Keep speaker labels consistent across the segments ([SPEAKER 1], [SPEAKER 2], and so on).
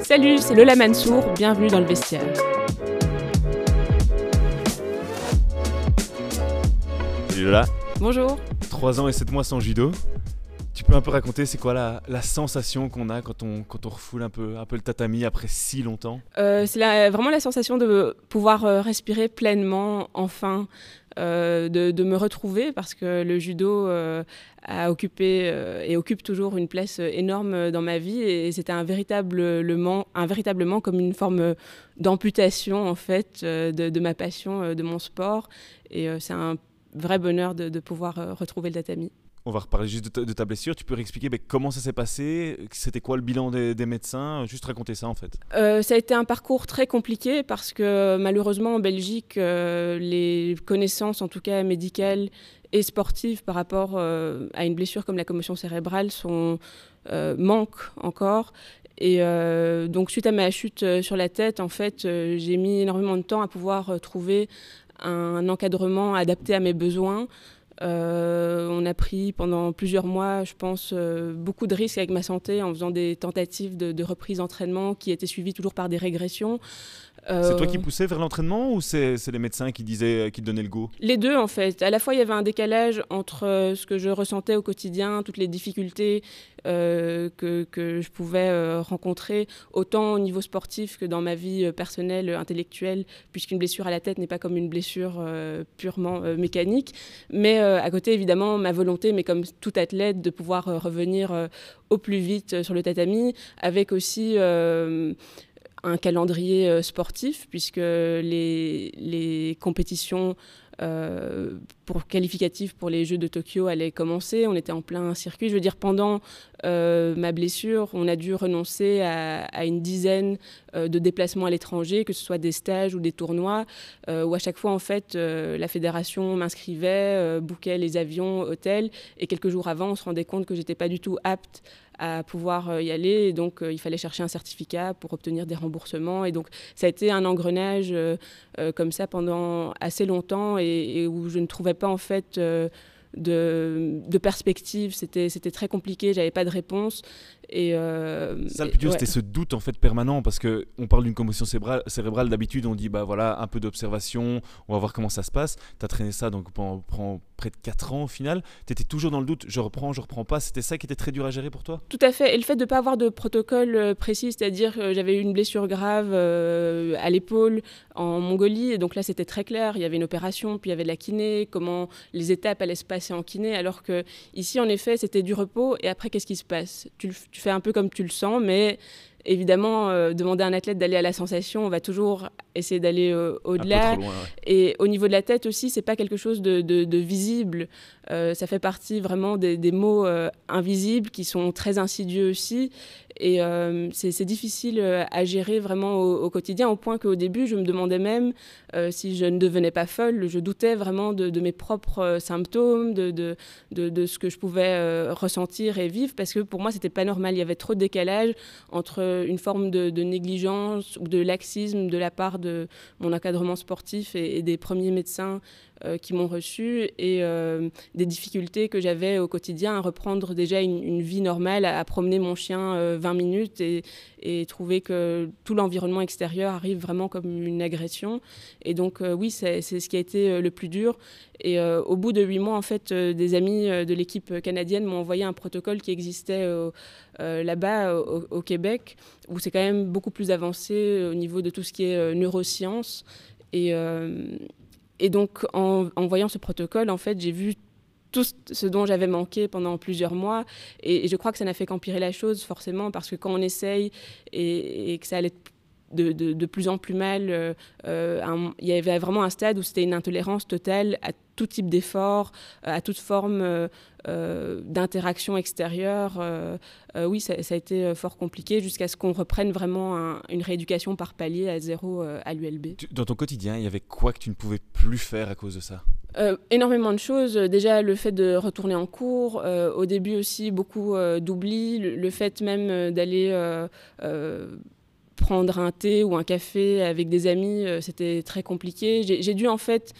[SPEAKER 1] Salut, c'est Lola Mansour, bienvenue dans le vestiaire.
[SPEAKER 2] Salut Lola.
[SPEAKER 1] Bonjour.
[SPEAKER 2] Trois ans et sept mois sans judo. Tu peux un peu raconter, c'est quoi la, la sensation qu'on a quand on, quand on refoule un peu, un peu le tatami après si longtemps?
[SPEAKER 1] Euh, C'est vraiment la sensation de pouvoir euh, respirer pleinement, enfin, euh, de, me retrouver, parce que le judo euh, a occupé euh, et occupe toujours une place énorme dans ma vie, et c'était un, véritablement, un véritablement comme une forme d'amputation, en fait, de, de, ma passion, de mon sport, et c'est un vrai bonheur de, de pouvoir retrouver le tatami.
[SPEAKER 2] On va reparler juste de ta, blessure. Tu peux réexpliquer mais comment ça s'est passé? C'était quoi le bilan des, médecins? Juste raconter ça en fait.
[SPEAKER 1] Euh, ça a été un parcours très compliqué parce que malheureusement en Belgique, euh, les connaissances en tout cas médicales et sportives par rapport euh, à une blessure comme la commotion cérébrale sont, manquent encore. Et donc suite à ma chute sur la tête, en fait, j'ai mis énormément de temps à pouvoir trouver un encadrement adapté à mes besoins. Euh, on a pris pendant plusieurs mois, je pense, euh, beaucoup de risques avec ma santé en faisant des tentatives de, de reprise d'entraînement qui étaient suivies toujours par des régressions.
[SPEAKER 2] Euh, c'est toi qui poussais vers l'entraînement ou c'est les médecins qui disaient, qui te donnaient le go?
[SPEAKER 1] Les deux en fait. À la fois il y avait un décalage entre euh, ce que je ressentais au quotidien, toutes les difficultés euh, que, que, je pouvais euh, rencontrer, autant au niveau sportif que dans ma vie personnelle, intellectuelle, puisqu'une blessure à la tête n'est pas comme une blessure euh, purement mécanique. Mais à côté évidemment ma volonté, mais comme tout athlète, de pouvoir revenir au plus vite sur le tatami, avec aussi un calendrier euh, sportif, puisque les, les compétitions euh, pour qualificatives pour les Jeux de Tokyo allaient commencer. On était en plein circuit. Je veux dire, pendant euh, ma blessure, on a dû renoncer à, une dizaine de déplacements à l'étranger, que ce soit des stages ou des tournois, où à chaque fois, en fait, la fédération m'inscrivait, bouquait les avions, hôtels, et quelques jours avant, on se rendait compte que j'étais pas du tout apte à pouvoir y aller. Donc, euh, il fallait chercher un certificat pour obtenir des remboursements. Et donc, ça a été un engrenage euh, euh, comme ça pendant assez longtemps et, où je ne trouvais pas en fait de, de perspective. C'était très compliqué, j'avais pas de réponse.
[SPEAKER 2] Et euh, ça le plus dur, ouais. c'était ce doute en fait permanent parce que on parle d'une commotion cérébrale, cérébrale d'habitude, on dit bah voilà un peu d'observation, on va voir comment ça se passe. Tu as traîné ça donc pendant, pendant, près de 4 ans au final. Tu étais toujours dans le doute, je reprends, je reprends pas. C'était ça qui était très dur à gérer pour toi?
[SPEAKER 1] Tout à fait. Et le fait de ne pas avoir de protocole euh, précis, c'est-à-dire que j'avais eu une blessure grave euh, à l'épaule en Mongolie, et donc là c'était très clair. Il y avait une opération, puis il y avait de la kiné, comment les étapes allaient se passer en kiné, alors que ici en effet c'était du repos. Et après qu'est-ce qui se passe? Tu, tu fais un peu comme tu le sens, mais évidemment, euh, demander à un athlète d'aller à la sensation, on va toujours essayer d'aller euh, au-delà.
[SPEAKER 2] Ouais.
[SPEAKER 1] Et au niveau de la tête aussi, c'est pas quelque chose de, de, de visible. Euh, ça fait partie vraiment des, des mots invisibles qui sont très insidieux aussi. Et euh, c'est difficile à gérer vraiment au, quotidien, au point qu'au début, je me demandais même euh, si je ne devenais pas folle. Je doutais vraiment de, mes propres symptômes, de, ce que je pouvais euh, ressentir et vivre, parce que pour moi, c'était pas normal. Il y avait trop de décalage entre une forme de, négligence ou de laxisme de la part de mon encadrement sportif et, des premiers médecins euh, qui m'ont reçu et euh, des difficultés que j'avais au quotidien à reprendre déjà une, vie normale, à, à, promener mon chien euh, 20 minutes et, trouver que tout l'environnement extérieur arrive vraiment comme une agression. Et donc euh, oui, c'est ce qui a été euh, le plus dur. Et euh, au bout de huit mois, en fait, des amis de l'équipe canadienne m'ont envoyé un protocole qui existait là-bas au, Québec, où c'est quand même beaucoup plus avancé au niveau de tout ce qui est neurosciences. Et, et donc, en, en, voyant ce protocole, en fait, j'ai vu tout ce dont j'avais manqué pendant plusieurs mois. Et, je crois que ça n'a fait qu'empirer la chose, forcément, parce que quand on essaye et, que ça allait de, de, plus en plus mal, euh, euh, il y avait vraiment un stade où c'était une intolérance totale à tout type d'effort, à toute forme euh, d'interaction extérieure. Oui, ça, a été fort compliqué jusqu'à ce qu'on reprenne vraiment un, une rééducation par palier à zéro à l'ULB.
[SPEAKER 2] Dans ton quotidien, il y avait quoi que tu ne pouvais plus faire à cause de ça?
[SPEAKER 1] Euh, énormément de choses. Déjà, le fait de retourner en cours. Euh, au début aussi, beaucoup euh, d'oubli. Le, le, fait même d'aller prendre un thé ou un café avec des amis, euh, c'était très compliqué. J'ai dû en fait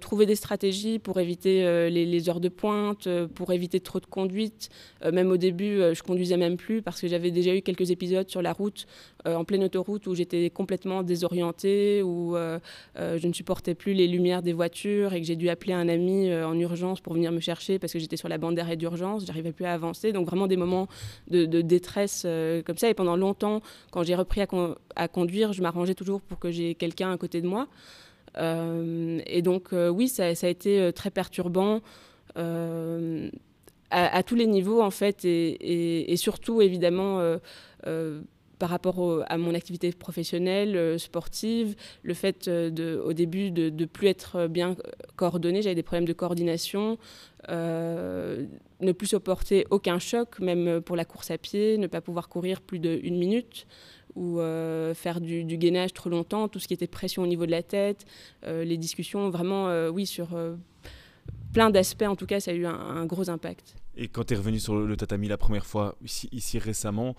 [SPEAKER 1] trouver des stratégies pour éviter les, heures de pointe, pour éviter trop de conduite. même au début, je conduisais même plus parce que j'avais déjà eu quelques épisodes sur la route, en pleine autoroute, où j'étais complètement désorientée, où je ne supportais plus les lumières des voitures et que j'ai dû appeler un ami en urgence pour venir me chercher parce que j'étais sur la bande d'arrêt d'urgence, j'arrivais plus à avancer. Donc vraiment des moments de, détresse comme ça. Et pendant longtemps, quand j'ai repris à, conduire, je m'arrangeais toujours pour que j'ai quelqu'un à côté de moi. Euh, et donc, euh, oui, ça, a été euh, très perturbant à, tous les niveaux, en fait, et, surtout, évidemment, par rapport à mon activité professionnelle, sportive, le fait au début de ne plus être bien coordonnée, j'avais des problèmes de coordination, ne plus supporter aucun choc, même pour la course à pied, ne pas pouvoir courir plus d'une minute ou euh, faire du, gainage trop longtemps, tout ce qui était pression au niveau de la tête, euh, les discussions, vraiment, euh, oui, sur plein d'aspects, en tout cas, ça a eu un, gros impact.
[SPEAKER 2] Et quand tu es revenu sur le, tatami la première fois, ici, récemment,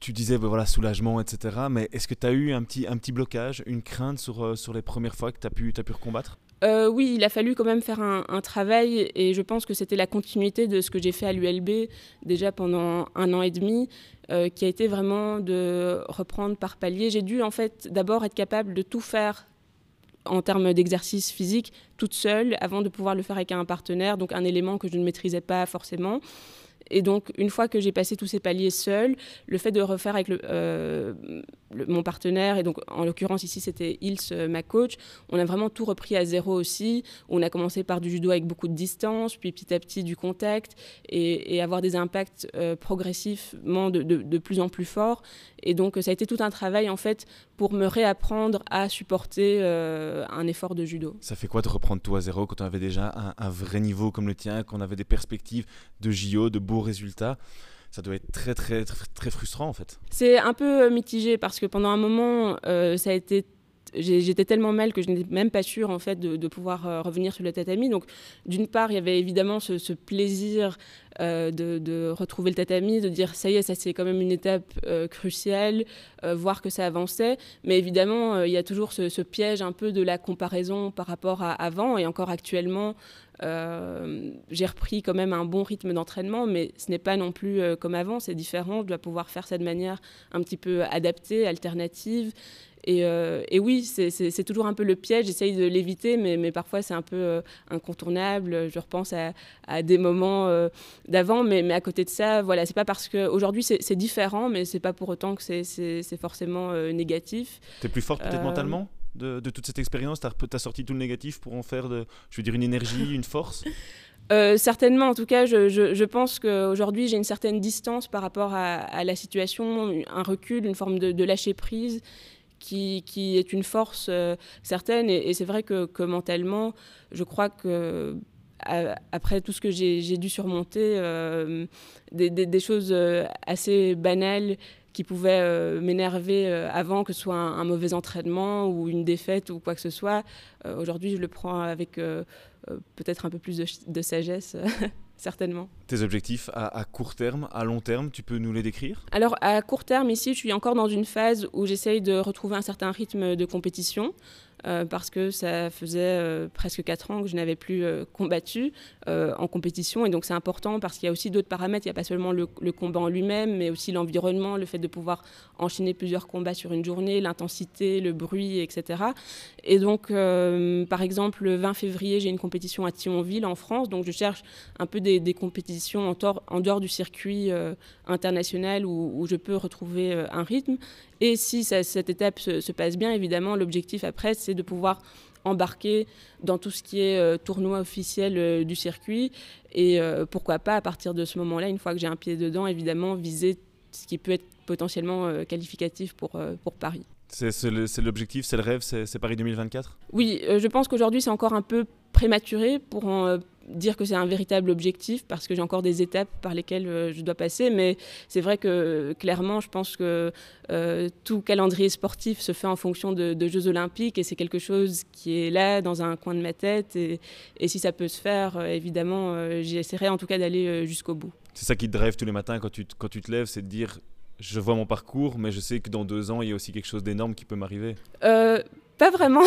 [SPEAKER 2] tu disais bah, voilà soulagement etc mais est-ce que tu as eu un petit, un petit blocage une crainte sur, sur les premières fois que tu as pu, as pu recombattre?
[SPEAKER 1] Oui, il a fallu quand même faire un, un travail et je pense que c'était la continuité de ce que j'ai fait à l'ULB déjà pendant un an et demi. Euh, qui a été vraiment de reprendre par palier. J'ai dû en fait d'abord être capable de tout faire en termes d'exercice physique toute seule avant de pouvoir le faire avec un partenaire, donc un élément que je ne maîtrisais pas forcément. Et donc, une fois que j'ai passé tous ces paliers seul, le fait de refaire avec le, euh, mon partenaire, et donc en l'occurrence ici c'était Ils, euh, ma coach, on a vraiment tout repris à zéro aussi. On a commencé par du judo avec beaucoup de distance, puis petit à petit du contact, et, avoir des impacts euh, progressivement de, de, plus en plus forts. Et donc ça a été tout un travail en fait pour me réapprendre à supporter un effort de judo.
[SPEAKER 2] Ça fait quoi de reprendre tout à zéro quand on avait déjà un, un vrai niveau comme le tien, qu'on avait des perspectives de JO, de beaux résultats? Ça doit être très très très, frustrant en fait.
[SPEAKER 1] C'est un peu euh, mitigé parce que pendant un moment euh, ça a été j'étais tellement mal que je n'étais même pas sûre en fait de, pouvoir euh, revenir sur le tatami. Donc d'une part, il y avait évidemment ce, plaisir de, retrouver le tatami, de dire ça y est, ça c'est quand même une étape cruciale, voir que ça avançait. Mais évidemment, il y a toujours ce, ce, piège un peu de la comparaison par rapport à avant et encore actuellement. Euh, j'ai repris quand même un bon rythme d'entraînement, mais ce n'est pas non plus euh, comme avant, c'est différent. Je dois pouvoir faire ça de manière un petit peu adaptée, alternative. Et, euh, et oui, c'est toujours un peu le piège, j'essaye de l'éviter, mais, mais, parfois c'est un peu incontournable. Je repense à, à des moments d'avant, mais, mais, à côté de ça, voilà, c'est pas parce qu'aujourd'hui c'est différent, mais c'est pas pour autant que c'est forcément négatif.
[SPEAKER 2] Tu es plus forte peut-être mentalement? De, toute cette expérience. Tu as, sorti tout le négatif pour en faire, je veux dire, une énergie, une force?
[SPEAKER 1] Euh, certainement, en tout cas, je, pense qu'aujourd'hui, j'ai une certaine distance par rapport à, la situation, un recul, une forme de, lâcher prise qui, est une force euh, certaine. Et, c'est vrai que, mentalement, je crois que après tout ce que j'ai dû surmonter, euh, des, choses assez banales qui pouvait euh, m'énerver euh, avant, que ce soit un, mauvais entraînement ou une défaite ou quoi que ce soit. Euh, aujourd'hui, je le prends avec peut-être un peu plus de, sagesse. certainement.
[SPEAKER 2] Tes objectifs à, court terme, à long terme, tu peux nous les décrire?
[SPEAKER 1] Alors à court terme, ici, je suis encore dans une phase où j'essaye de retrouver un certain rythme de compétition. Euh, parce que ça faisait euh, presque 4 ans que je n'avais plus euh, combattu en compétition. Et donc c'est important parce qu'il y a aussi d'autres paramètres. Il n'y a pas seulement le, combat en lui-même, mais aussi l'environnement, le fait de pouvoir enchaîner plusieurs combats sur une journée, l'intensité, le bruit, etc. Et donc, par exemple, le 20 février, j'ai une compétition à Thionville en France. Donc je cherche un peu des, compétitions en, dehors du circuit international où, où, je peux retrouver un rythme. Et si cette étape se, passe bien, évidemment, l'objectif après, c'est de pouvoir embarquer dans tout ce qui est euh, tournoi officiel euh, du circuit. Et euh, pourquoi pas, à partir de ce moment-là, une fois que j'ai un pied dedans, évidemment, viser ce qui peut être potentiellement qualificatif pour, pour Paris.
[SPEAKER 2] C'est l'objectif, c'est le rêve, c'est Paris 2024
[SPEAKER 1] Oui, je pense qu'aujourd'hui, c'est encore un peu prématuré pour en dire que c'est un véritable objectif parce que j'ai encore des étapes par lesquelles euh, je dois passer. Mais c'est vrai que clairement, je pense que euh, tout calendrier sportif se fait en fonction de, Jeux olympiques et c'est quelque chose qui est là dans un coin de ma tête. Et, si ça peut se faire, euh, évidemment, j'essaierai en tout cas d'aller jusqu'au bout.
[SPEAKER 2] C'est ça qui te rêve tous les matins quand tu, quand tu te lèves, c'est de dire je vois mon parcours, mais je sais que dans deux ans, il y a aussi quelque chose d'énorme qui peut m'arriver
[SPEAKER 1] pas vraiment.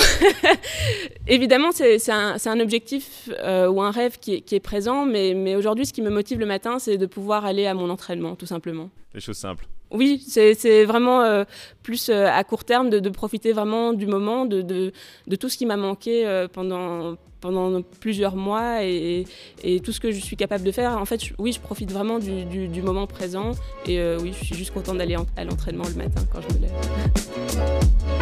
[SPEAKER 1] Évidemment, c'est un, un, objectif euh, ou un rêve qui est, qui est présent, mais, mais aujourd'hui, ce qui me motive le matin, c'est de pouvoir aller à mon entraînement, tout simplement.
[SPEAKER 2] Les choses simples.
[SPEAKER 1] Oui, c'est vraiment euh, plus euh, à court terme de, de, profiter vraiment du moment, de, de, de tout ce qui m'a manqué pendant, pendant plusieurs mois et, et, tout ce que je suis capable de faire. En fait, oui, je profite vraiment du, du, du moment présent et oui, je suis juste contente d'aller à l'entraînement le matin quand je me lève.